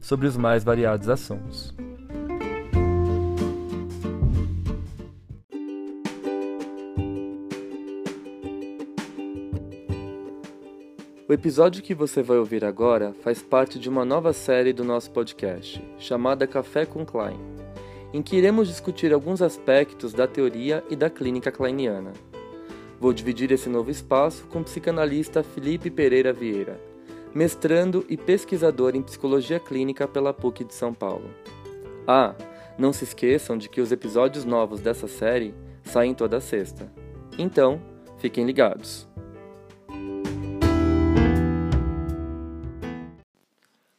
sobre os mais variados assuntos. O episódio que você vai ouvir agora faz parte de uma nova série do nosso podcast, chamada Café com Klein, em que iremos discutir alguns aspectos da teoria e da clínica kleiniana. Vou dividir esse novo espaço com o psicanalista Felipe Pereira Vieira, mestrando e pesquisador em psicologia clínica pela PUC de São Paulo. Ah, não se esqueçam de que os episódios novos dessa série saem toda sexta. Então, fiquem ligados.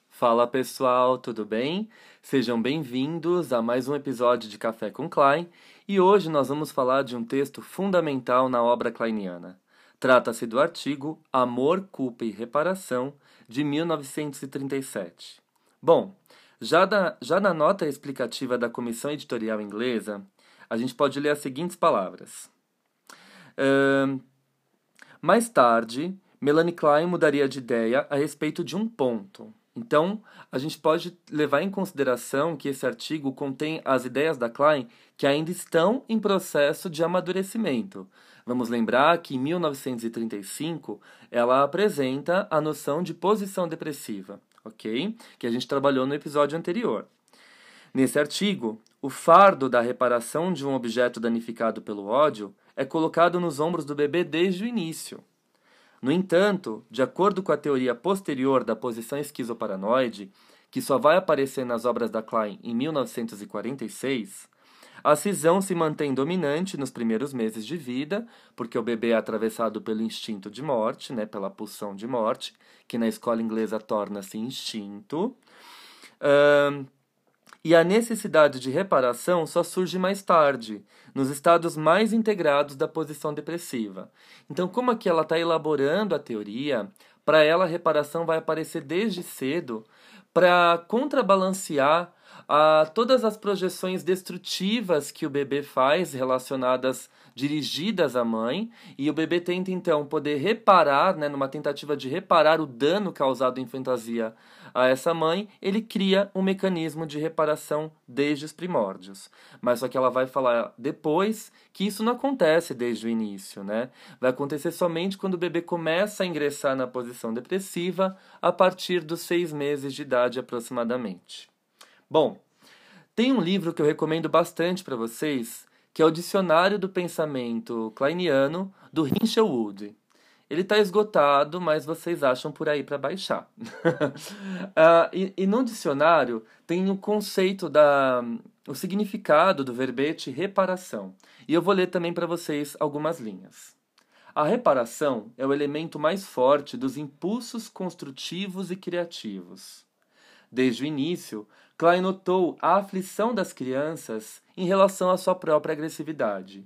Fala pessoal, tudo bem? Sejam bem-vindos a mais um episódio de Café com Klein e hoje nós vamos falar de um texto fundamental na obra kleiniana. Trata-se do artigo Amor, Culpa e Reparação, de 1937. Bom, já, da, já na nota explicativa da Comissão Editorial Inglesa, a gente pode ler as seguintes palavras. Uh, mais tarde, Melanie Klein mudaria de ideia a respeito de um ponto. Então, a gente pode levar em consideração que esse artigo contém as ideias da Klein que ainda estão em processo de amadurecimento, Vamos lembrar que em 1935 ela apresenta a noção de posição depressiva, ok? Que a gente trabalhou no episódio anterior. Nesse artigo, o fardo da reparação de um objeto danificado pelo ódio é colocado nos ombros do bebê desde o início. No entanto, de acordo com a teoria posterior da posição esquizoparanoide, que só vai aparecer nas obras da Klein em 1946, a cisão se mantém dominante nos primeiros meses de vida, porque o bebê é atravessado pelo instinto de morte, né, pela pulsão de morte, que na escola inglesa torna-se instinto. Uh, e a necessidade de reparação só surge mais tarde, nos estados mais integrados da posição depressiva. Então, como aqui ela está elaborando a teoria, para ela a reparação vai aparecer desde cedo para contrabalancear a todas as projeções destrutivas que o bebê faz relacionadas dirigidas à mãe e o bebê tenta então poder reparar, né, numa tentativa de reparar o dano causado em fantasia a essa mãe, ele cria um mecanismo de reparação desde os primórdios. Mas só que ela vai falar depois que isso não acontece desde o início, né? Vai acontecer somente quando o bebê começa a ingressar na posição depressiva a partir dos seis meses de idade aproximadamente. Bom, tem um livro que eu recomendo bastante para vocês, que é o Dicionário do Pensamento Kleiniano, do Hinchel Wood. Ele está esgotado, mas vocês acham por aí para baixar. uh, e, e no dicionário tem o conceito da o significado do verbete reparação. E eu vou ler também para vocês algumas linhas. A reparação é o elemento mais forte dos impulsos construtivos e criativos. Desde o início, Klein notou a aflição das crianças em relação à sua própria agressividade.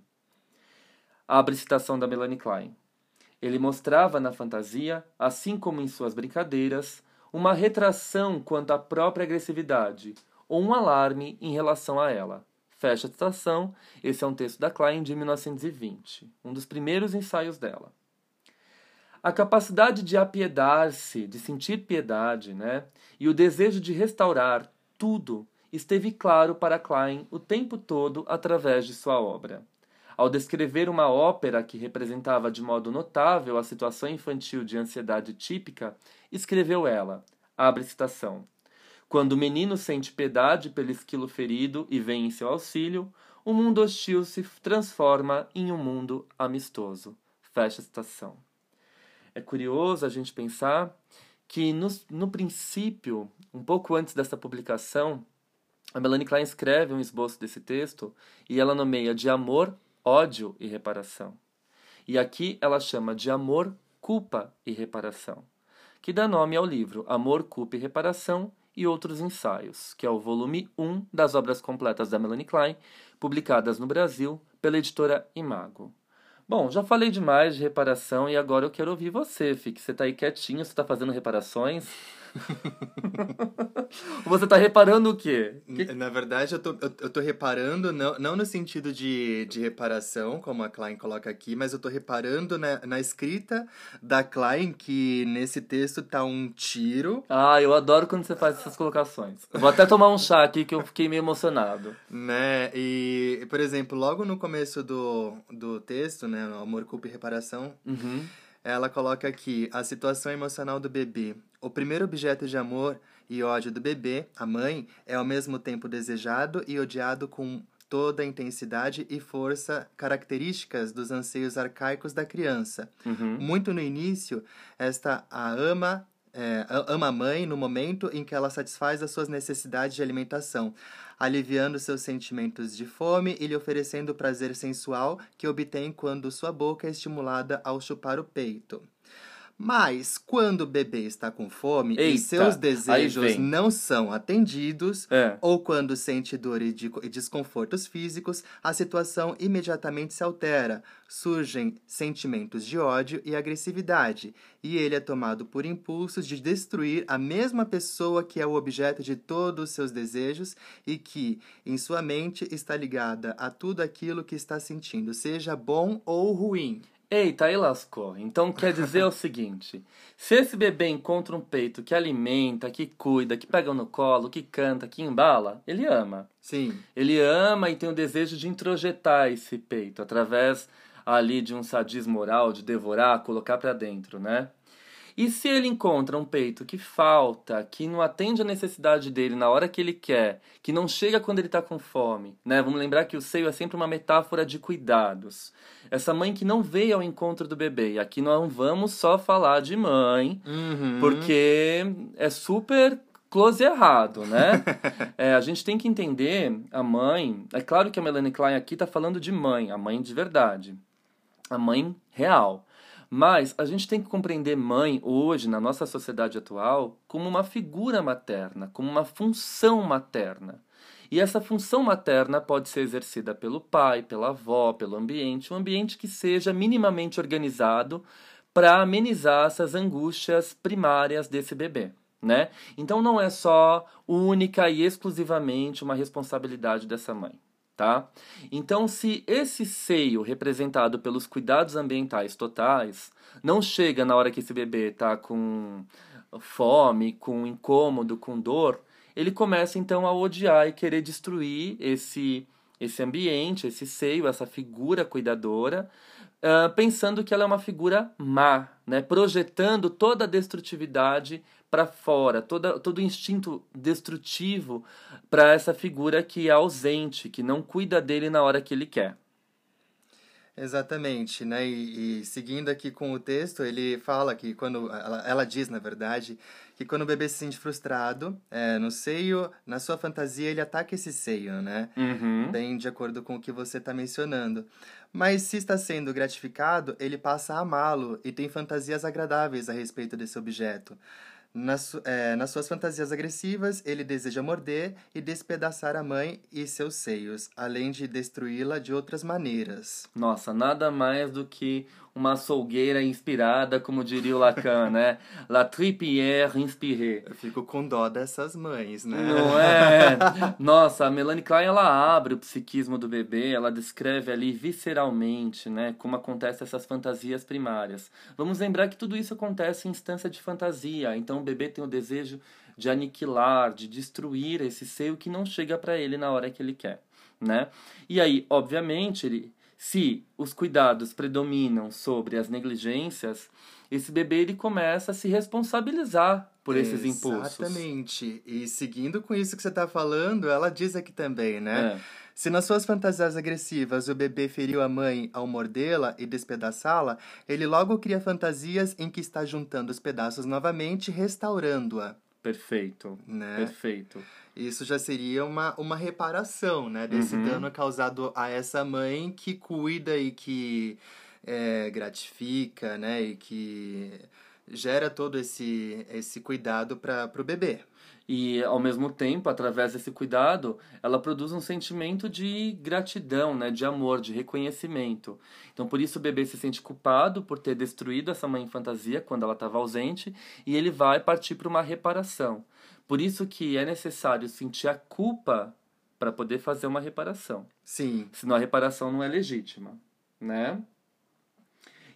Abre citação da Melanie Klein. Ele mostrava na fantasia, assim como em suas brincadeiras, uma retração quanto à própria agressividade ou um alarme em relação a ela. Fecha a citação. Esse é um texto da Klein de 1920, um dos primeiros ensaios dela. A capacidade de apiedar-se, de sentir piedade, né? E o desejo de restaurar tudo esteve claro para Klein o tempo todo através de sua obra. Ao descrever uma ópera que representava de modo notável a situação infantil de ansiedade típica, escreveu ela, abre citação, Quando o menino sente piedade pelo esquilo ferido e vem em seu auxílio, o mundo hostil se transforma em um mundo amistoso. Fecha a citação. É curioso a gente pensar que no, no princípio, um pouco antes dessa publicação, a Melanie Klein escreve um esboço desse texto e ela nomeia de amor, ódio e reparação. E aqui ela chama de amor, culpa e reparação, que dá nome ao livro Amor, Culpa e Reparação e Outros Ensaios, que é o volume 1 das obras completas da Melanie Klein, publicadas no Brasil pela editora Imago. Bom, já falei demais de reparação e agora eu quero ouvir você, Fique. Você tá aí quietinho, você tá fazendo reparações? Você tá reparando o quê? Que... Na verdade, eu tô, eu, eu tô reparando, não, não no sentido de, de reparação, como a Klein coloca aqui, mas eu tô reparando na, na escrita da Klein que nesse texto tá um tiro. Ah, eu adoro quando você faz essas colocações. vou até tomar um chá aqui que eu fiquei meio emocionado. Né? E, por exemplo, logo no começo do, do texto, né, Amor, Culpa e Reparação. Uhum ela coloca aqui a situação emocional do bebê. O primeiro objeto de amor e ódio do bebê, a mãe, é ao mesmo tempo desejado e odiado com toda a intensidade e força características dos anseios arcaicos da criança. Uhum. Muito no início, esta a ama é, ama a mãe no momento em que ela satisfaz as suas necessidades de alimentação aliviando seus sentimentos de fome e lhe oferecendo o prazer sensual que obtém quando sua boca é estimulada ao chupar o peito. Mas quando o bebê está com fome Eita, e seus desejos não são atendidos, é. ou quando sente dor e, de, e desconfortos físicos, a situação imediatamente se altera. Surgem sentimentos de ódio e agressividade, e ele é tomado por impulsos de destruir a mesma pessoa que é o objeto de todos os seus desejos e que, em sua mente, está ligada a tudo aquilo que está sentindo, seja bom ou ruim. Eita, aí lascou. Então quer dizer o seguinte: se esse bebê encontra um peito que alimenta, que cuida, que pega no colo, que canta, que embala, ele ama. Sim. Ele ama e tem o desejo de introjetar esse peito através ali de um sadismo moral, de devorar, colocar para dentro, né? E se ele encontra um peito que falta, que não atende a necessidade dele na hora que ele quer, que não chega quando ele está com fome, né? Vamos lembrar que o seio é sempre uma metáfora de cuidados. Essa mãe que não veio ao encontro do bebê. E aqui não vamos só falar de mãe, uhum. porque é super close errado, né? é, a gente tem que entender a mãe. É claro que a Melanie Klein aqui está falando de mãe, a mãe de verdade, a mãe real. Mas a gente tem que compreender mãe hoje, na nossa sociedade atual, como uma figura materna, como uma função materna. E essa função materna pode ser exercida pelo pai, pela avó, pelo ambiente, um ambiente que seja minimamente organizado para amenizar essas angústias primárias desse bebê. Né? Então não é só única e exclusivamente uma responsabilidade dessa mãe tá? Então, se esse seio representado pelos cuidados ambientais totais não chega na hora que esse bebê está com fome, com incômodo, com dor, ele começa então a odiar e querer destruir esse esse ambiente, esse seio, essa figura cuidadora, uh, pensando que ela é uma figura má, né? projetando toda a destrutividade para fora, toda, todo o instinto destrutivo para essa figura que é ausente, que não cuida dele na hora que ele quer. Exatamente, né? E, e, seguindo aqui com o texto, ele fala que quando ela, ela diz, na verdade, que quando o bebê se sente frustrado é, no seio, na sua fantasia ele ataca esse seio, né? Uhum. Bem de acordo com o que você está mencionando. Mas se está sendo gratificado, ele passa a amá-lo e tem fantasias agradáveis a respeito desse objeto. Nas, é, nas suas fantasias agressivas, ele deseja morder e despedaçar a mãe e seus seios, além de destruí-la de outras maneiras. Nossa, nada mais do que uma açougueira inspirada, como diria o Lacan, né? La tripière inspirée. Eu fico com dó dessas mães, né? Não é? Nossa, a Melanie Klein, ela abre o psiquismo do bebê, ela descreve ali visceralmente, né? Como acontecem essas fantasias primárias. Vamos lembrar que tudo isso acontece em instância de fantasia, então o bebê tem o desejo de aniquilar, de destruir esse seio que não chega para ele na hora que ele quer, né? E aí, obviamente, ele se os cuidados predominam sobre as negligências, esse bebê ele começa a se responsabilizar por esses Exatamente. impulsos. Exatamente. E seguindo com isso que você está falando, ela diz aqui também, né? É. Se nas suas fantasias agressivas o bebê feriu a mãe ao mordê-la e despedaçá-la, ele logo cria fantasias em que está juntando os pedaços novamente, restaurando-a. Perfeito. Né? Perfeito. Isso já seria uma, uma reparação, né? Desse Uhum. dano causado a essa mãe que cuida e que é, gratifica, né? E que gera todo esse, esse cuidado para o bebê. E, ao mesmo tempo, através desse cuidado, ela produz um sentimento de gratidão, né? de amor, de reconhecimento. Então, por isso, o bebê se sente culpado por ter destruído essa mãe fantasia quando ela estava ausente e ele vai partir para uma reparação. Por isso que é necessário sentir a culpa para poder fazer uma reparação. Sim. Senão a reparação não é legítima, né?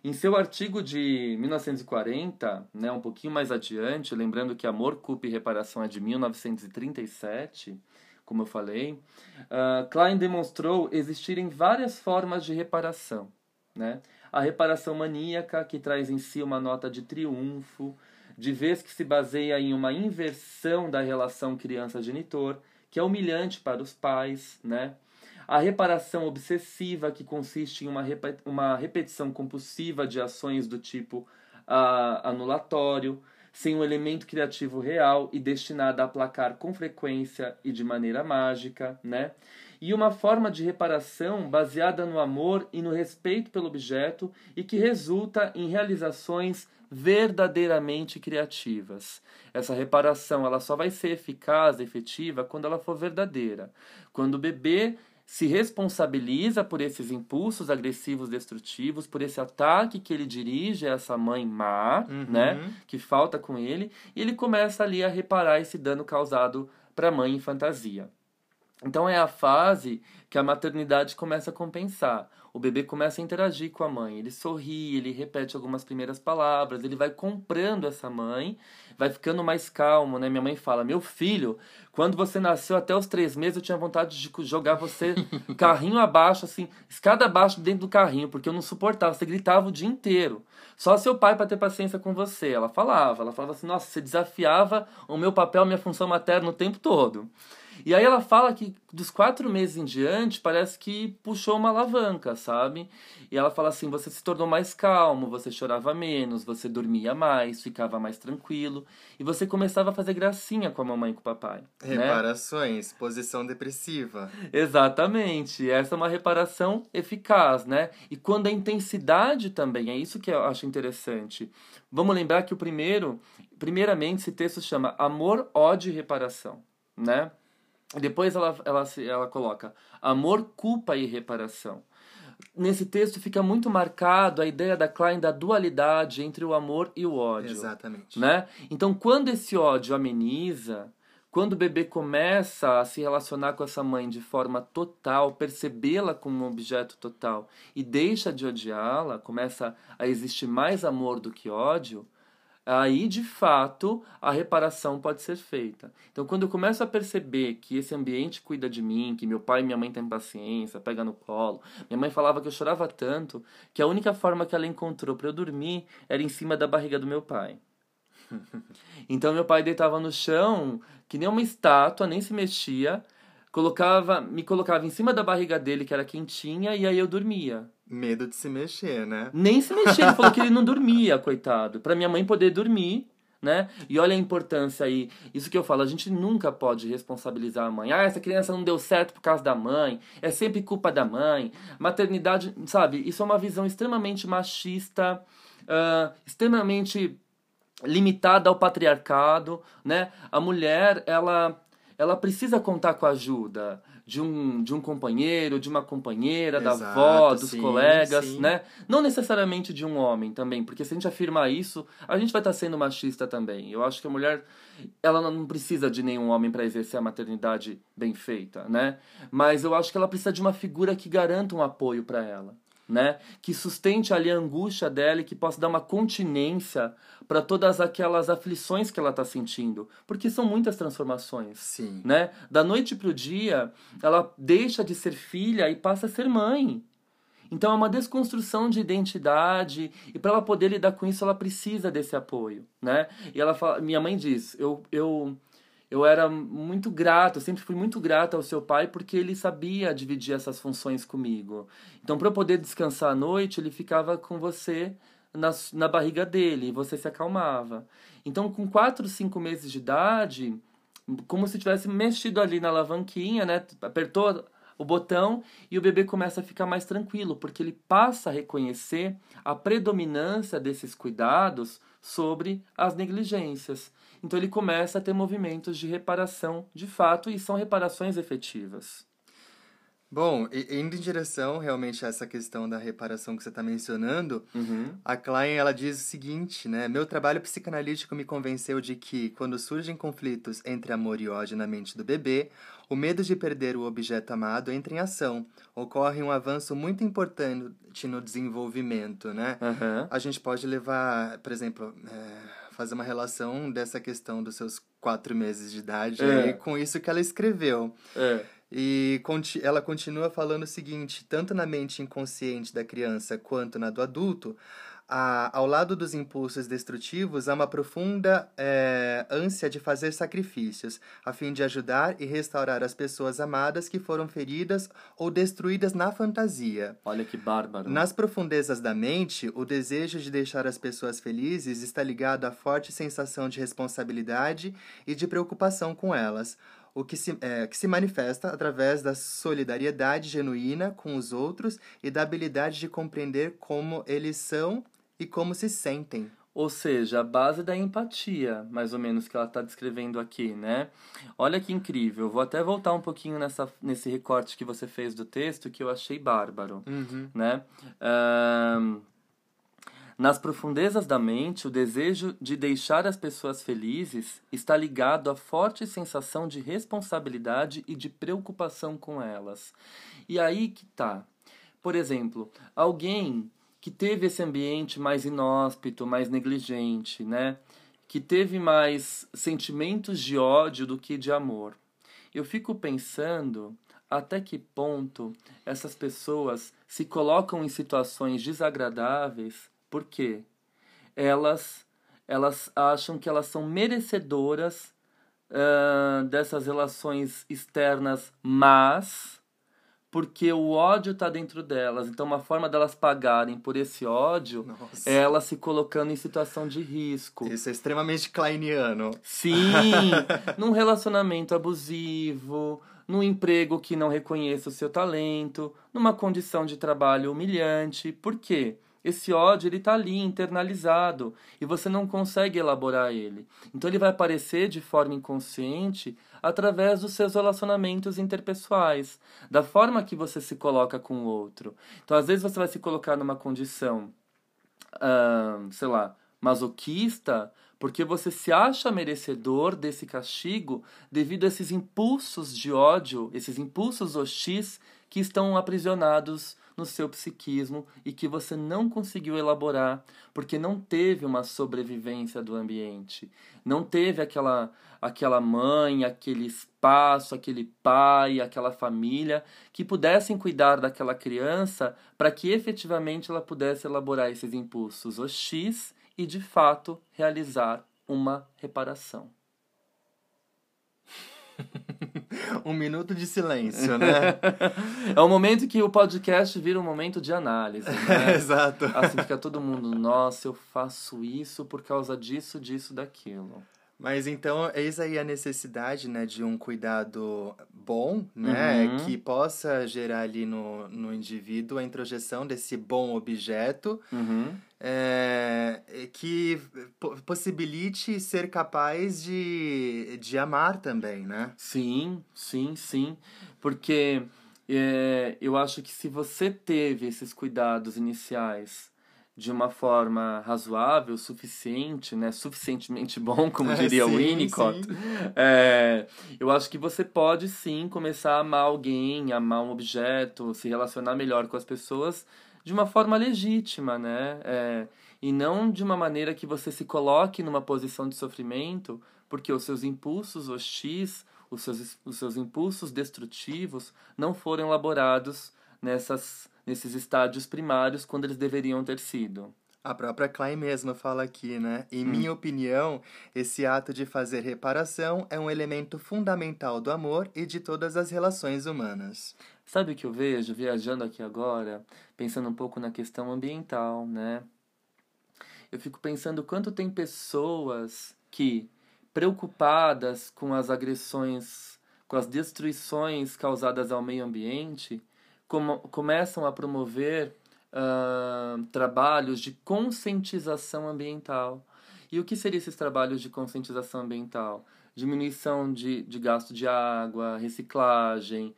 Em seu artigo de 1940, né, um pouquinho mais adiante, lembrando que Amor, Culpa e Reparação é de 1937, como eu falei, uh, Klein demonstrou existirem várias formas de reparação. Né? A reparação maníaca, que traz em si uma nota de triunfo, de vez que se baseia em uma inversão da relação criança-genitor, que é humilhante para os pais, né? A reparação obsessiva, que consiste em uma, uma repetição compulsiva de ações do tipo uh, anulatório, sem um elemento criativo real e destinada a aplacar com frequência e de maneira mágica, né? E uma forma de reparação baseada no amor e no respeito pelo objeto e que resulta em realizações verdadeiramente criativas. Essa reparação ela só vai ser eficaz, efetiva, quando ela for verdadeira. Quando o bebê se responsabiliza por esses impulsos agressivos destrutivos, por esse ataque que ele dirige a essa mãe má, uhum. né, que falta com ele, e ele começa ali a reparar esse dano causado para a mãe em fantasia. Então é a fase que a maternidade começa a compensar. O bebê começa a interagir com a mãe, ele sorri, ele repete algumas primeiras palavras, ele vai comprando essa mãe, vai ficando mais calmo, né? Minha mãe fala: Meu filho, quando você nasceu até os três meses, eu tinha vontade de jogar você carrinho abaixo, assim, escada abaixo dentro do carrinho, porque eu não suportava, você gritava o dia inteiro. Só seu pai para ter paciência com você. Ela falava, ela falava assim: Nossa, você desafiava o meu papel, a minha função materna o tempo todo. E aí ela fala que dos quatro meses em diante parece que puxou uma alavanca, sabe? E ela fala assim: você se tornou mais calmo, você chorava menos, você dormia mais, ficava mais tranquilo e você começava a fazer gracinha com a mamãe e com o papai. Né? Reparações, né? posição depressiva. Exatamente. Essa é uma reparação eficaz, né? E quando a intensidade também, é isso que eu acho interessante. Vamos lembrar que o primeiro, primeiramente, esse texto chama Amor, ódio e reparação, né? Depois ela, ela, ela coloca amor, culpa e reparação. Nesse texto fica muito marcado a ideia da Klein da dualidade entre o amor e o ódio. Exatamente. Né? Então, quando esse ódio ameniza, quando o bebê começa a se relacionar com essa mãe de forma total, percebê-la como um objeto total e deixa de odiá-la, começa a existir mais amor do que ódio, aí de fato a reparação pode ser feita. Então, quando eu começo a perceber que esse ambiente cuida de mim, que meu pai e minha mãe têm paciência, pega no colo, minha mãe falava que eu chorava tanto que a única forma que ela encontrou para eu dormir era em cima da barriga do meu pai. então, meu pai deitava no chão, que nem uma estátua, nem se mexia, colocava, me colocava em cima da barriga dele, que era quentinha, e aí eu dormia. Medo de se mexer, né? Nem se mexer, ele falou que ele não dormia, coitado. Pra minha mãe poder dormir, né? E olha a importância aí. Isso que eu falo, a gente nunca pode responsabilizar a mãe. Ah, essa criança não deu certo por causa da mãe. É sempre culpa da mãe. Maternidade, sabe? Isso é uma visão extremamente machista, uh, extremamente limitada ao patriarcado, né? A mulher, ela ela precisa contar com a ajuda de um, de um companheiro, de uma companheira, Exato, da avó, dos sim, colegas, sim. né? Não necessariamente de um homem também, porque se a gente afirmar isso, a gente vai estar sendo machista também. Eu acho que a mulher, ela não precisa de nenhum homem para exercer a maternidade bem feita, né? Mas eu acho que ela precisa de uma figura que garanta um apoio para ela né? Que sustente ali a angústia dela e que possa dar uma continência para todas aquelas aflições que ela está sentindo, porque são muitas transformações, Sim. né? Da noite para o dia, ela deixa de ser filha e passa a ser mãe. Então é uma desconstrução de identidade e para ela poder lidar com isso, ela precisa desse apoio, né? E ela fala, minha mãe diz, eu eu eu era muito grato, sempre fui muito grato ao seu pai porque ele sabia dividir essas funções comigo. Então, para eu poder descansar à noite, ele ficava com você na, na barriga dele e você se acalmava. Então, com 4, 5 meses de idade, como se tivesse mexido ali na alavanquinha, né? Apertou o botão e o bebê começa a ficar mais tranquilo, porque ele passa a reconhecer a predominância desses cuidados sobre as negligências. Então ele começa a ter movimentos de reparação de fato e são reparações efetivas. Bom, indo em direção realmente a essa questão da reparação que você está mencionando, uhum. a Klein ela diz o seguinte, né? Meu trabalho psicanalítico me convenceu de que quando surgem conflitos entre amor e ódio na mente do bebê, o medo de perder o objeto amado entra em ação. Ocorre um avanço muito importante no desenvolvimento, né? Uhum. A gente pode levar, por exemplo, é, fazer uma relação dessa questão dos seus quatro meses de idade é. aí, com isso que ela escreveu. É. E ela continua falando o seguinte: tanto na mente inconsciente da criança quanto na do adulto, a, ao lado dos impulsos destrutivos, há uma profunda é, ânsia de fazer sacrifícios, a fim de ajudar e restaurar as pessoas amadas que foram feridas ou destruídas na fantasia. Olha que bárbaro. Nas profundezas da mente, o desejo de deixar as pessoas felizes está ligado à forte sensação de responsabilidade e de preocupação com elas o que se, é, que se manifesta através da solidariedade genuína com os outros e da habilidade de compreender como eles são e como se sentem. Ou seja, a base da empatia, mais ou menos, que ela está descrevendo aqui, né? Olha que incrível. Vou até voltar um pouquinho nessa, nesse recorte que você fez do texto, que eu achei bárbaro, uhum. né? Um, nas profundezas da mente, o desejo de deixar as pessoas felizes está ligado à forte sensação de responsabilidade e de preocupação com elas. E aí que tá. Por exemplo, alguém que teve esse ambiente mais inóspito, mais negligente, né? Que teve mais sentimentos de ódio do que de amor. Eu fico pensando até que ponto essas pessoas se colocam em situações desagradáveis porque elas elas acham que elas são merecedoras uh, dessas relações externas mas porque o ódio está dentro delas. Então, uma forma delas pagarem por esse ódio Nossa. é elas se colocando em situação de risco. Isso é extremamente kleiniano. Sim! num relacionamento abusivo, num emprego que não reconheça o seu talento, numa condição de trabalho humilhante. Por quê? Esse ódio ele está ali internalizado e você não consegue elaborar ele. Então ele vai aparecer de forma inconsciente através dos seus relacionamentos interpessoais, da forma que você se coloca com o outro. Então às vezes você vai se colocar numa condição, sei lá, masoquista, porque você se acha merecedor desse castigo devido a esses impulsos de ódio, esses impulsos hostis que estão aprisionados no seu psiquismo e que você não conseguiu elaborar porque não teve uma sobrevivência do ambiente, não teve aquela aquela mãe, aquele espaço, aquele pai, aquela família que pudessem cuidar daquela criança para que efetivamente ela pudesse elaborar esses impulsos hostis e de fato realizar uma reparação. um minuto de silêncio, né? é o momento que o podcast vira um momento de análise, né? Exato. Assim fica todo mundo, nossa, eu faço isso por causa disso, disso, daquilo. Mas então, eis aí a necessidade, né, de um cuidado bom, né, uhum. que possa gerar ali no, no indivíduo a introjeção desse bom objeto, uhum. é, que possibilite ser capaz de, de amar também, né? Sim, sim, sim, porque é, eu acho que se você teve esses cuidados iniciais de uma forma razoável, suficiente, né, suficientemente bom, como diria o Winnicott, é, eu acho que você pode sim começar a amar alguém, amar um objeto, se relacionar melhor com as pessoas de uma forma legítima, né? É, e não de uma maneira que você se coloque numa posição de sofrimento, porque os seus impulsos hostis, os seus, os seus impulsos destrutivos não foram elaborados nessas nesses estádios primários quando eles deveriam ter sido. A própria Klein mesma fala aqui, né? Em hum. minha opinião, esse ato de fazer reparação é um elemento fundamental do amor e de todas as relações humanas. Sabe o que eu vejo viajando aqui agora, pensando um pouco na questão ambiental, né? Eu fico pensando quanto tem pessoas que preocupadas com as agressões com as destruições causadas ao meio ambiente, com, começam a promover uh, trabalhos de conscientização ambiental. E o que seriam esses trabalhos de conscientização ambiental? Diminuição de, de gasto de água, reciclagem,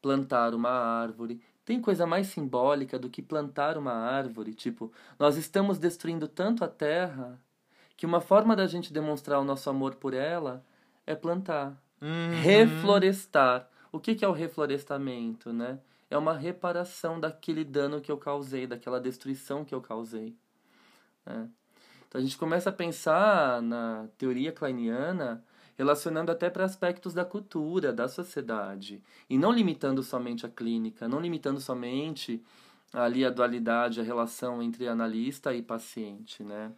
plantar uma árvore. Tem coisa mais simbólica do que plantar uma árvore? Tipo, nós estamos destruindo tanto a terra que uma forma da gente demonstrar o nosso amor por ela é plantar. Uhum. Reflorestar. O que, que é o reflorestamento, né? É uma reparação daquele dano que eu causei, daquela destruição que eu causei. Né? Então a gente começa a pensar na teoria kleiniana relacionando até para aspectos da cultura, da sociedade, e não limitando somente a clínica, não limitando somente ali a dualidade, a relação entre analista e paciente, né?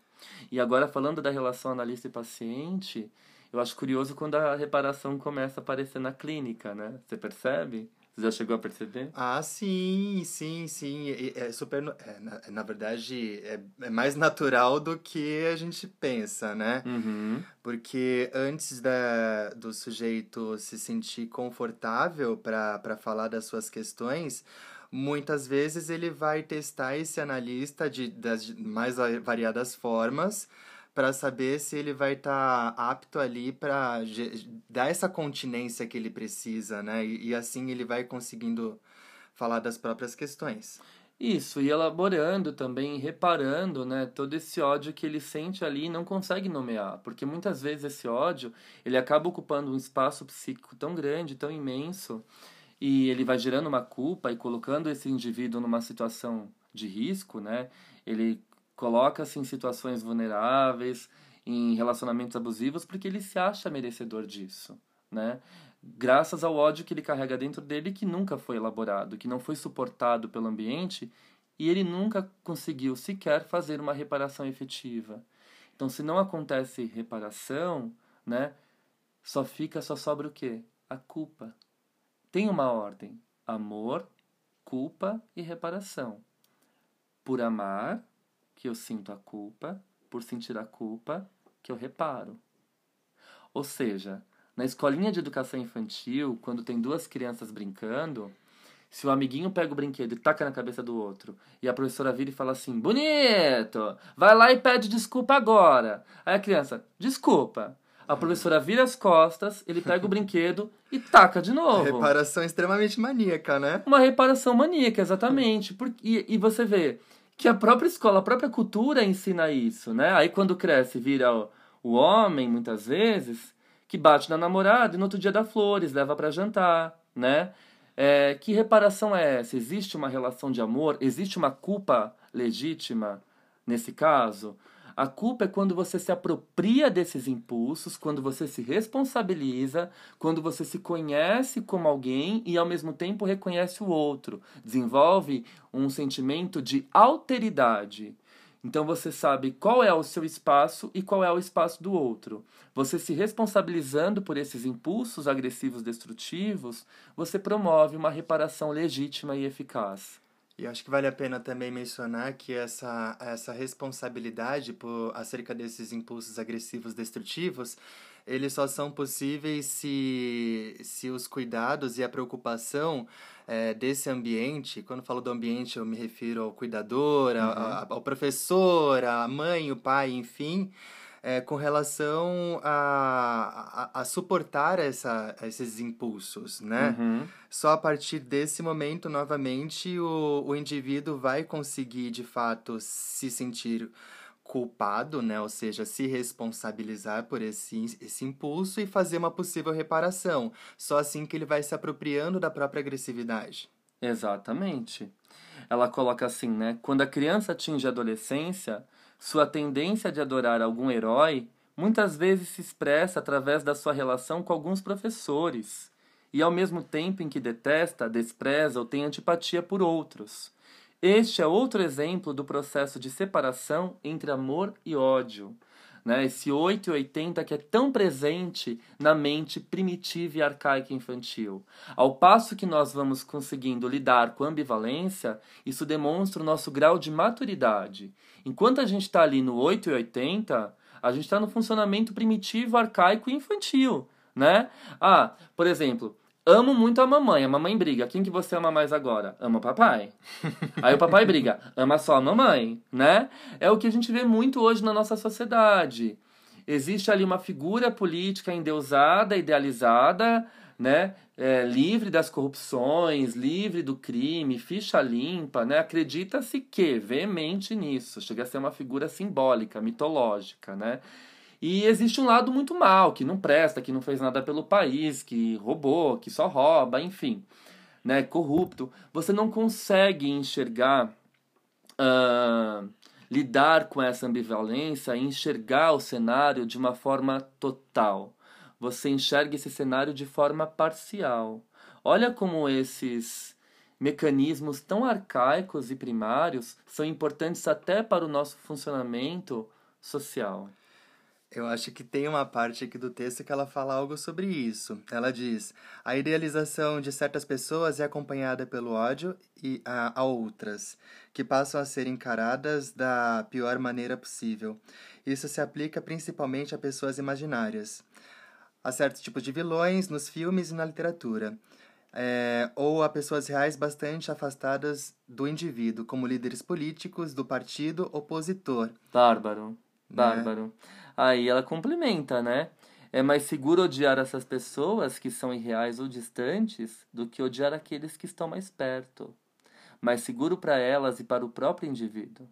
E agora falando da relação analista e paciente, eu acho curioso quando a reparação começa a aparecer na clínica, né? Você percebe? Você já chegou a perceber? Ah, sim, sim, sim. É, super. É, na, na verdade, é, é mais natural do que a gente pensa, né? Uhum. Porque antes da, do sujeito se sentir confortável para falar das suas questões, muitas vezes ele vai testar esse analista de, das mais variadas formas para saber se ele vai estar tá apto ali para dar essa continência que ele precisa, né? E, e, assim ele vai conseguindo falar das próprias questões. Isso, e elaborando também, reparando, né, todo esse ódio que ele sente ali e não consegue nomear, porque muitas vezes esse ódio, ele acaba ocupando um espaço psíquico tão grande, tão imenso, e ele vai gerando uma culpa e colocando esse indivíduo numa situação de risco, né? Ele coloca-se em situações vulneráveis, em relacionamentos abusivos, porque ele se acha merecedor disso, né? Graças ao ódio que ele carrega dentro dele que nunca foi elaborado, que não foi suportado pelo ambiente e ele nunca conseguiu sequer fazer uma reparação efetiva. Então, se não acontece reparação, né, só fica, só sobra o quê? A culpa. Tem uma ordem: amor, culpa e reparação. Por amar, que eu sinto a culpa, por sentir a culpa, que eu reparo. Ou seja, na escolinha de educação infantil, quando tem duas crianças brincando, se o amiguinho pega o brinquedo e taca na cabeça do outro, e a professora vira e fala assim: Bonito! Vai lá e pede desculpa agora. Aí a criança: Desculpa. A professora vira as costas, ele pega o brinquedo e taca de novo. Reparação extremamente maníaca, né? Uma reparação maníaca, exatamente. Porque, e, e você vê, que a própria escola, a própria cultura ensina isso, né? Aí quando cresce, vira o, homem, muitas vezes, que bate na namorada e no outro dia dá flores, leva para jantar, né? É, que reparação é essa? Existe uma relação de amor? Existe uma culpa legítima nesse caso? A culpa é quando você se apropria desses impulsos, quando você se responsabiliza, quando você se conhece como alguém e ao mesmo tempo reconhece o outro. Desenvolve um sentimento de alteridade. Então você sabe qual é o seu espaço e qual é o espaço do outro. Você se responsabilizando por esses impulsos agressivos destrutivos, você promove uma reparação legítima e eficaz. E acho que vale a pena também mencionar que essa, essa responsabilidade por acerca desses impulsos agressivos destrutivos, eles só são possíveis se, se os cuidados e a preocupação é, desse ambiente, quando falo do ambiente eu me refiro ao cuidador, uhum. ao, ao professor, à mãe, o pai, enfim, é, com relação a, a, a suportar essa, esses impulsos, né? Uhum. Só a partir desse momento, novamente, o, o indivíduo vai conseguir, de fato, se sentir culpado, né? Ou seja, se responsabilizar por esse, esse impulso e fazer uma possível reparação. Só assim que ele vai se apropriando da própria agressividade. Exatamente. Ela coloca assim, né? Quando a criança atinge a adolescência, sua tendência de adorar algum herói muitas vezes se expressa através da sua relação com alguns professores, e ao mesmo tempo em que detesta, despreza ou tem antipatia por outros. Este é outro exemplo do processo de separação entre amor e ódio né? Esse 8 e 80 que é tão presente na mente primitiva e arcaica infantil. Ao passo que nós vamos conseguindo lidar com ambivalência, isso demonstra o nosso grau de maturidade. Enquanto a gente está ali no 8 e 80, a gente está no funcionamento primitivo, arcaico e infantil. né? Ah, por exemplo, amo muito a mamãe, a mamãe briga. Quem que você ama mais agora? Ama o papai. Aí o papai briga, ama só a mamãe, né? É o que a gente vê muito hoje na nossa sociedade. Existe ali uma figura política endeusada, idealizada, né? É, livre das corrupções, livre do crime, ficha limpa, né? Acredita-se que, veemente nisso, chega a ser uma figura simbólica, mitológica, né? E existe um lado muito mal, que não presta, que não fez nada pelo país, que roubou, que só rouba, enfim, né? Corrupto. Você não consegue enxergar, uh, lidar com essa ambivalência, enxergar o cenário de uma forma total. Você enxerga esse cenário de forma parcial. Olha como esses mecanismos tão arcaicos e primários são importantes até para o nosso funcionamento social. Eu acho que tem uma parte aqui do texto que ela fala algo sobre isso. Ela diz: a idealização de certas pessoas é acompanhada pelo ódio e a, a outras, que passam a ser encaradas da pior maneira possível. Isso se aplica principalmente a pessoas imaginárias, a certos tipos de vilões nos filmes e na literatura. É, ou a pessoas reais bastante afastadas do indivíduo, como líderes políticos do partido opositor. Bárbaro. Né? Bárbaro. Né? Aí ela complementa, né? É mais seguro odiar essas pessoas que são irreais ou distantes do que odiar aqueles que estão mais perto. Mais seguro para elas e para o próprio indivíduo.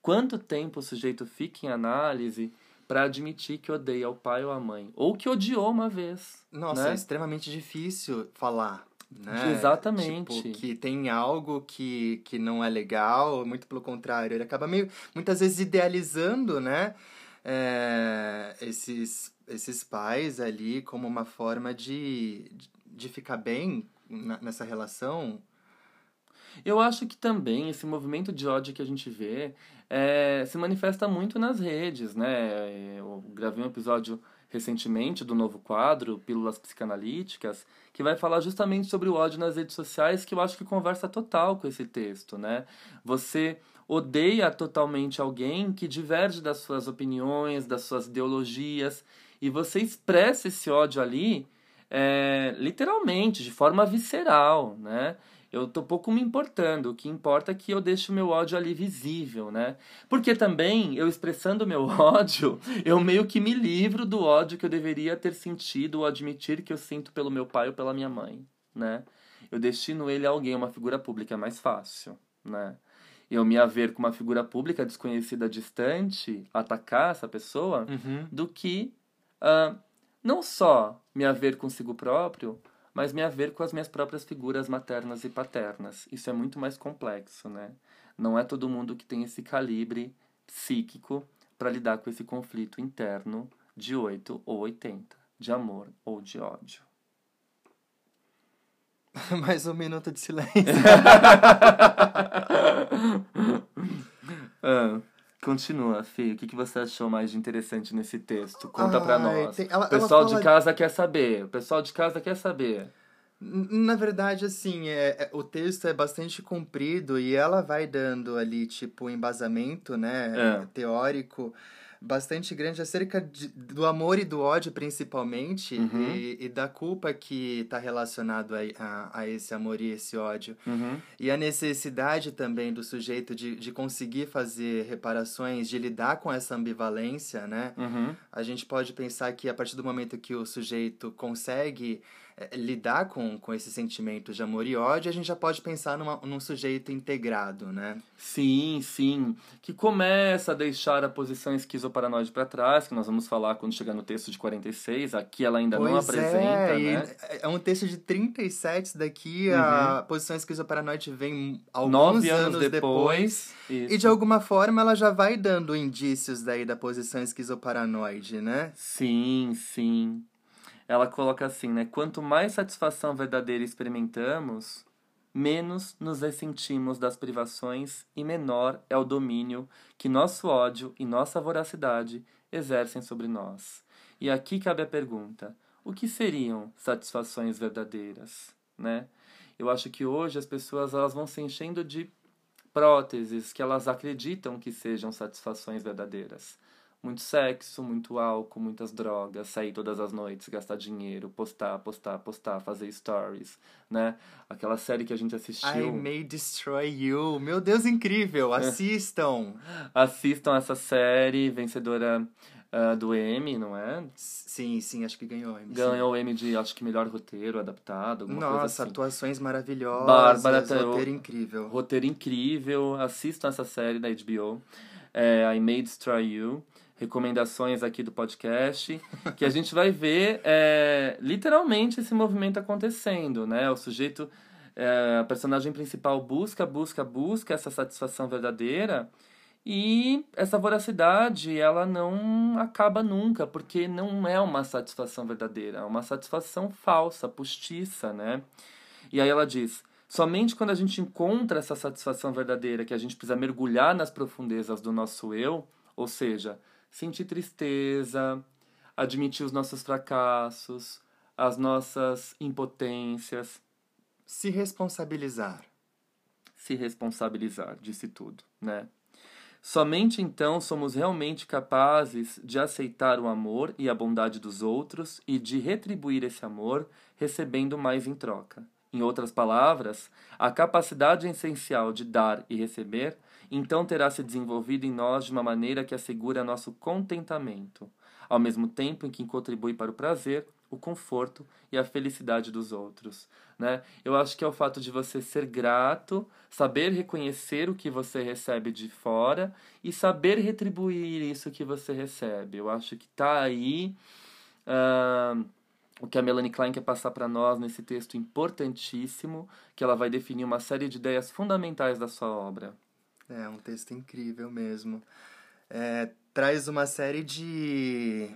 Quanto tempo o sujeito fica em análise para admitir que odeia o pai ou a mãe? Ou que odiou uma vez? Nossa, né? é extremamente difícil falar. Né? Exatamente. Tipo, que tem algo que, que não é legal, muito pelo contrário. Ele acaba meio, muitas vezes idealizando, né? É, esses, esses pais ali como uma forma de, de ficar bem nessa relação? Eu acho que também esse movimento de ódio que a gente vê é, se manifesta muito nas redes, né? Eu gravei um episódio recentemente do novo quadro, Pílulas Psicanalíticas, que vai falar justamente sobre o ódio nas redes sociais, que eu acho que conversa total com esse texto, né? Você odeia totalmente alguém que diverge das suas opiniões, das suas ideologias, e você expressa esse ódio ali é, literalmente, de forma visceral, né? Eu tô pouco me importando. O que importa é que eu deixo o meu ódio ali visível, né? Porque também, eu expressando o meu ódio, eu meio que me livro do ódio que eu deveria ter sentido ou admitir que eu sinto pelo meu pai ou pela minha mãe, né? Eu destino ele a alguém, uma figura pública, é mais fácil, né? Eu me haver com uma figura pública desconhecida distante, atacar essa pessoa, uhum. do que uh, não só me haver consigo próprio, mas me haver com as minhas próprias figuras maternas e paternas. Isso é muito mais complexo, né? Não é todo mundo que tem esse calibre psíquico para lidar com esse conflito interno de 8 ou 80, de amor ou de ódio. Mais um minuto de silêncio. ah, continua, Fih. O que, que você achou mais de interessante nesse texto? Conta Ai, pra nós. Tem, ela, o pessoal de casa quer saber. O pessoal de casa quer saber. Na verdade, assim, é, é, o texto é bastante comprido e ela vai dando ali, tipo, embasamento, né, é. teórico bastante grande acerca de, do amor e do ódio, principalmente, uhum. e, e, da culpa que está relacionado a, a, a, esse amor e esse ódio. Uhum. E a necessidade também do sujeito de, de conseguir fazer reparações, de lidar com essa ambivalência, né? Uhum. A gente pode pensar que a partir do momento que o sujeito consegue é, lidar com, com esse sentimento de amor e ódio, a gente já pode pensar numa, num sujeito integrado, né? Sim, sim. Que começa a deixar a posição esquizoparanoide para trás, que nós vamos falar quando chegar no texto de 46. Aqui ela ainda pois não apresenta, é, né? É um texto de 37, daqui uhum. a posição esquizoparanoide vem alguns Nove anos, anos depois. depois e de alguma forma ela já vai dando indícios daí da posição esquizoparanoide, né? Sim, sim ela coloca assim, né? Quanto mais satisfação verdadeira experimentamos, menos nos ressentimos das privações e menor é o domínio que nosso ódio e nossa voracidade exercem sobre nós. E aqui cabe a pergunta: o que seriam satisfações verdadeiras, né? Eu acho que hoje as pessoas elas vão se enchendo de próteses que elas acreditam que sejam satisfações verdadeiras. Muito sexo, muito álcool, muitas drogas, sair todas as noites, gastar dinheiro, postar, postar, postar, fazer stories, né? Aquela série que a gente assistiu. I May Destroy You. Meu Deus, incrível! Assistam! Assistam essa série, vencedora uh, do Emmy, não é? Sim, sim, acho que ganhou o Emmy. Ganhou o Emmy de, acho que, melhor roteiro adaptado, alguma Nossa, coisa assim. atuações maravilhosas, Bárbara tá- roteiro incrível. Roteiro incrível, assistam essa série da HBO, é, I May Destroy You. Recomendações aqui do podcast, que a gente vai ver é, literalmente esse movimento acontecendo, né? O sujeito, é, a personagem principal busca, busca, busca essa satisfação verdadeira e essa voracidade, ela não acaba nunca, porque não é uma satisfação verdadeira, é uma satisfação falsa, postiça, né? E aí ela diz: somente quando a gente encontra essa satisfação verdadeira, que a gente precisa mergulhar nas profundezas do nosso eu, ou seja, sentir tristeza, admitir os nossos fracassos, as nossas impotências, Se responsabilizar. se responsabilizar, disse tudo, né? Somente então somos realmente capazes de aceitar o amor e a bondade dos outros e de retribuir esse amor recebendo mais em troca. Em outras palavras, a capacidade essencial de dar e receber então terá se desenvolvido em nós de uma maneira que assegura nosso contentamento, ao mesmo tempo em que contribui para o prazer, o conforto e a felicidade dos outros. Né? Eu acho que é o fato de você ser grato, saber reconhecer o que você recebe de fora e saber retribuir isso que você recebe. Eu acho que está aí ah, o que a Melanie Klein quer passar para nós nesse texto importantíssimo, que ela vai definir uma série de ideias fundamentais da sua obra. É um texto incrível mesmo. É, traz uma série de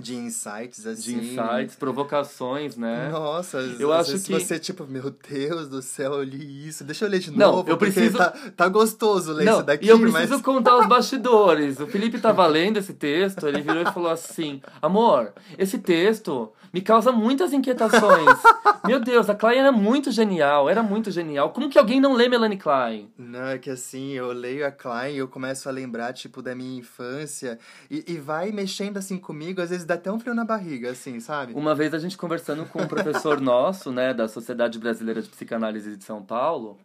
de insights assim. De insights, provocações, né? Nossa, Eu acho que- você tipo, meu Deus do céu, eu li isso. Deixa eu ler de Não, novo, eu preciso- tá, tá gostoso ler Não, isso daqui, e eu mas preciso contar os bastidores. O Felipe tava lendo esse texto, ele virou e falou assim: Amor, esse texto me causa muitas inquietações. Meu Deus, a Klein era muito genial, era muito genial. Como que alguém não lê Melanie Klein? Não, é que assim, eu leio a Klein e eu começo a lembrar, tipo, da minha infância e, e vai mexendo assim comigo, às vezes dá até um frio na barriga, assim, sabe? Uma vez a gente conversando com um professor nosso, né, da Sociedade Brasileira de Psicanálise de São Paulo,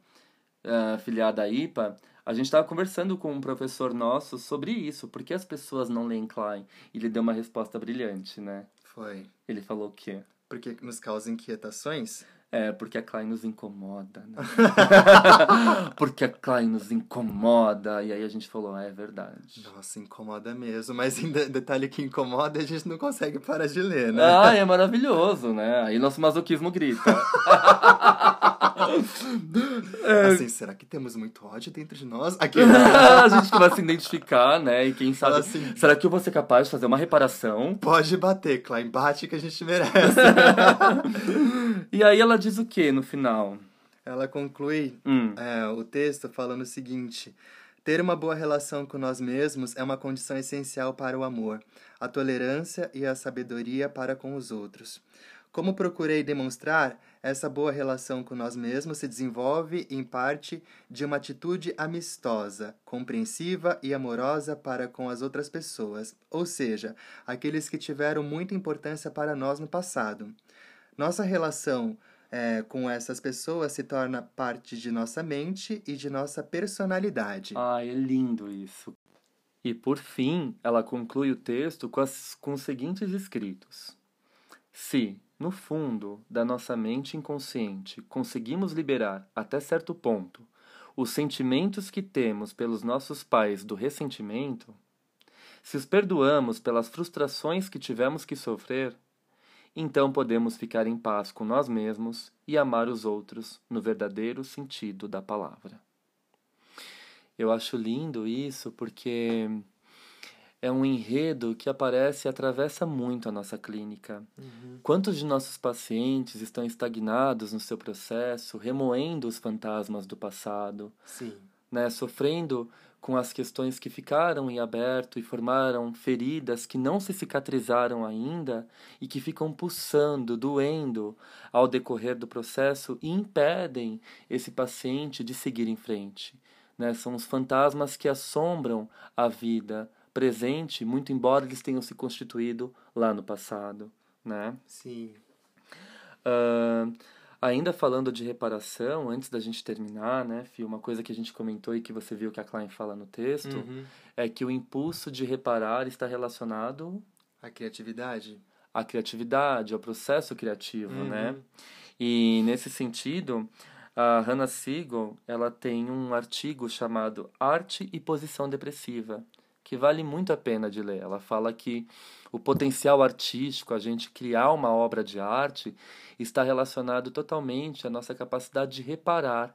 eh, filiada à IPA, a gente estava conversando com um professor nosso sobre isso, por que as pessoas não leem Klein? E ele deu uma resposta brilhante, né? Foi. Ele falou o quê? Porque nos causa inquietações? É, porque a Klein nos incomoda, né? porque a Klein nos incomoda. E aí a gente falou, ah, é verdade. Nossa, incomoda mesmo, mas em de- detalhe que incomoda, a gente não consegue parar de ler, né? Ah, é maravilhoso, né? Aí nosso masoquismo grita. Assim, será que temos muito ódio dentro de nós? Aqui, a gente que vai se identificar, né? E quem sabe. Assim. Será que eu vou ser capaz de fazer uma reparação? pode bater, Klein, bate que a gente merece. E aí ela diz o que no final? Ela conclui Hum. é, o texto falando o seguinte: ter uma boa relação com nós mesmos é uma condição essencial para o amor, a tolerância e a sabedoria para com os outros. Como procurei demonstrar, essa boa relação com nós mesmos se desenvolve, em parte, de uma atitude amistosa, compreensiva e amorosa para com as outras pessoas, ou seja, aqueles que tiveram muita importância para nós no passado. Nossa relação é, com essas pessoas se torna parte de nossa mente e de nossa personalidade. Ai, é lindo isso. E por fim, ela conclui o texto com, as, com os seguintes escritos: Se, no fundo da nossa mente inconsciente, conseguimos liberar, até certo ponto, os sentimentos que temos pelos nossos pais do ressentimento, se os perdoamos pelas frustrações que tivemos que sofrer, então podemos ficar em paz com nós mesmos e amar os outros no verdadeiro sentido da palavra. Eu acho lindo isso porque é um enredo que aparece e atravessa muito a nossa clínica. Quantos de nossos pacientes estão estagnados no seu processo, remoendo os fantasmas do passado, Sim. né, sofrendo com as questões que ficaram em aberto e formaram feridas que não se cicatrizaram ainda e que ficam pulsando, doendo ao decorrer do processo e impedem esse paciente de seguir em frente. Né? São os fantasmas que assombram a vida presente, muito embora eles tenham se constituído lá no passado, né? Sim. Uh, ainda falando de reparação, antes da gente terminar, né, Fih, uma coisa que a gente comentou e que você viu que a Klein fala no texto, Uhum. é que o impulso de reparar está relacionado A criatividade. à criatividade, ao processo criativo, Uhum. né? E nesse sentido, a Hannah Siegel, ela tem um artigo chamado Arte e Posição Depressiva, que vale muito a pena de ler. Ela fala que o potencial artístico, a gente criar uma obra de arte, está relacionado totalmente à nossa capacidade de reparar.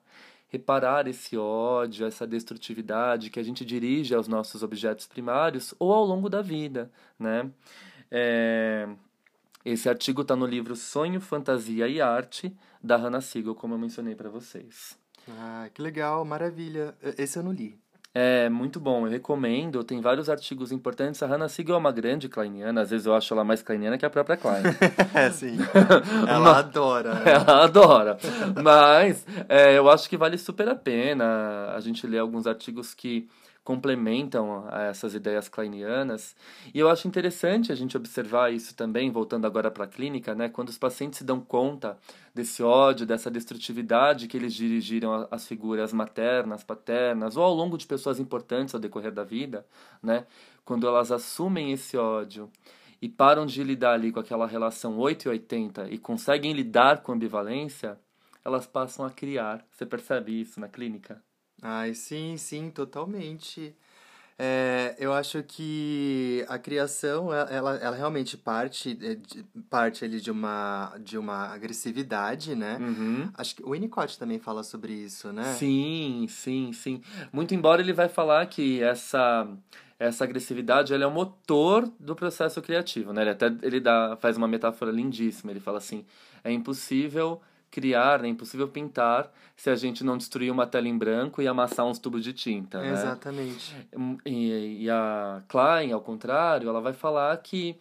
Reparar esse ódio, essa destrutividade que a gente dirige aos nossos objetos primários ou ao longo da vida, né? É, esse artigo está no livro Sonho, Fantasia e Arte, da Hannah Siegel, como eu mencionei para vocês. Ah, que legal, maravilha. Esse eu não li. É muito bom, eu recomendo. Tem vários artigos importantes. A Hannah Siegel é uma grande kleiniana, às vezes eu acho ela mais kleiniana que a própria Klein. É, sim. Ela adora. né? Ela adora. Mas é, eu acho que vale super a pena a gente ler alguns artigos que complementam essas ideias kleinianas. E eu acho interessante a gente observar isso também, voltando agora para a clínica, né? quando os pacientes se dão conta desse ódio, dessa destrutividade que eles dirigiram às figuras maternas, paternas, ou ao longo de pessoas importantes ao decorrer da vida, né? quando elas assumem esse ódio e param de lidar ali com aquela relação 8 e 80 e conseguem lidar com ambivalência, elas passam a criar. Você percebe isso na clínica? Ai, sim, sim, totalmente. É, eu acho que a criação, ela, ela, realmente parte, é, de- parte ali de uma, de uma agressividade, né? Uhum. Acho que o Winnicott também fala sobre isso, né? Sim, sim, sim. Muito embora ele vai falar que essa essa agressividade ela é o motor do processo criativo, né? Ele até ele dá, faz uma metáfora lindíssima. Ele fala assim: é impossível criar, é impossível pintar se a gente não destruir uma tela em branco e amassar uns tubos de tinta, né? Exatamente. E, e a Klein, ao contrário, ela vai falar que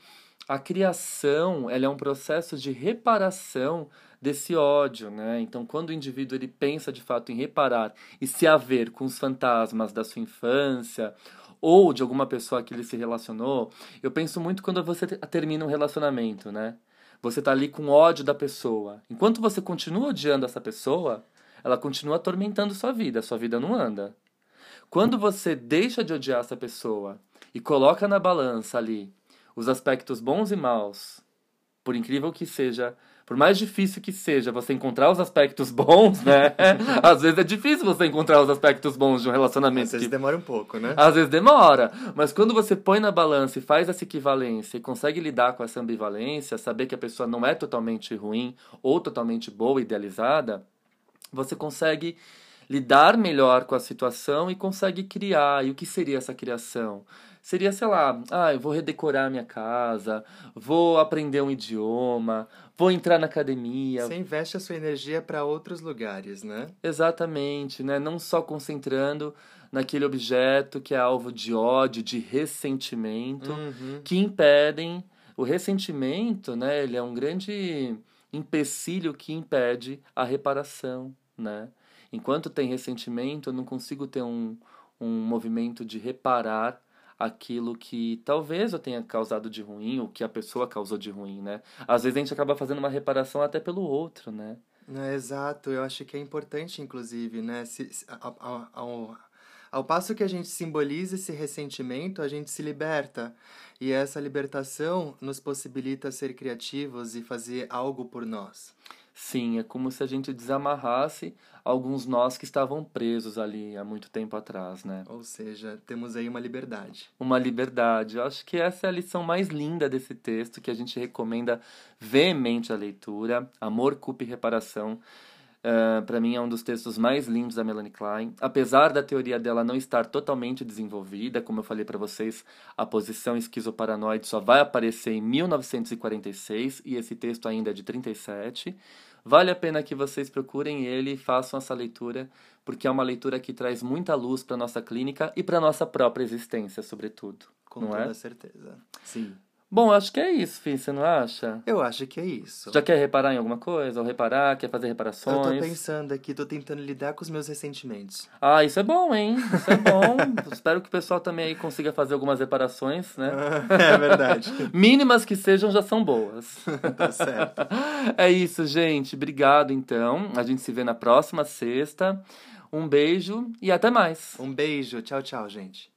a criação ela é um processo de reparação desse ódio, né? Então, quando o indivíduo ele pensa de fato em reparar e se haver com os fantasmas da sua infância ou de alguma pessoa que ele se relacionou, eu penso muito quando você te- termina um relacionamento, né? Você tá ali com ódio da pessoa. Enquanto você continua odiando essa pessoa, ela continua atormentando sua vida, sua vida não anda. Quando você deixa de odiar essa pessoa e coloca na balança ali os aspectos bons e maus, por incrível que seja, por mais difícil que seja você encontrar os aspectos bons, né? Às vezes é difícil você encontrar os aspectos bons de um relacionamento. Às vezes que- demora um pouco, né? às vezes demora, mas quando você põe na balança e faz essa equivalência e consegue lidar com essa ambivalência, saber que a pessoa não é totalmente ruim ou totalmente boa, idealizada, você consegue lidar melhor com a situação e consegue criar. E o que seria essa criação? Seria, sei lá, ah, eu vou redecorar minha casa, vou aprender um idioma, vou entrar na academia, Você investe a sua energia para outros lugares, né? Exatamente, né? Não só concentrando naquele objeto que é alvo de ódio, de ressentimento, Uhum. que impedem o ressentimento, né? Ele é um grande empecilho que impede a reparação, né? Enquanto tem ressentimento, eu não consigo ter um, um movimento de reparar aquilo que talvez eu tenha causado de ruim, ou que a pessoa causou de ruim, né? Às vezes a gente acaba fazendo uma reparação até pelo outro, né? É, exato, eu acho que é importante, inclusive, né? Se, se- ao, ao- ao, passo que a gente simboliza esse ressentimento, a gente se liberta. E essa libertação nos possibilita ser criativos e fazer algo por nós. Sim, é como se a gente desamarrasse alguns nós que estavam presos ali há muito tempo atrás, né? Ou seja, temos aí uma liberdade. Uma liberdade. Eu acho que essa é a lição mais linda desse texto que a gente recomenda veemente a leitura. Amor, culpa e reparação. Para mim é um dos textos mais lindos da Melanie Klein. Apesar da teoria dela não estar totalmente desenvolvida, como eu falei para vocês, a posição esquizoparanoide só vai aparecer em 1946 e esse texto ainda é de 37. Vale a pena que vocês procurem ele e façam essa leitura, porque é uma leitura que traz muita luz para nossa clínica e para nossa própria existência, sobretudo. Com toda é? certeza. Sim. Bom, acho que é isso, Fih, você não acha? Eu acho que é isso. Já quer reparar em alguma coisa? Ou reparar, quer fazer Eu reparações? tô pensando aqui, tô tentando lidar com os meus ressentimentos. Ah, isso é bom, hein? Isso é bom. Espero que o pessoal também aí consiga fazer algumas reparações, né? é verdade. Mínimas que sejam já são boas. tá certo. É isso, gente. Obrigado, então. A gente se vê na próxima sexta. Um beijo e até mais. Um beijo. Tchau, tchau, gente.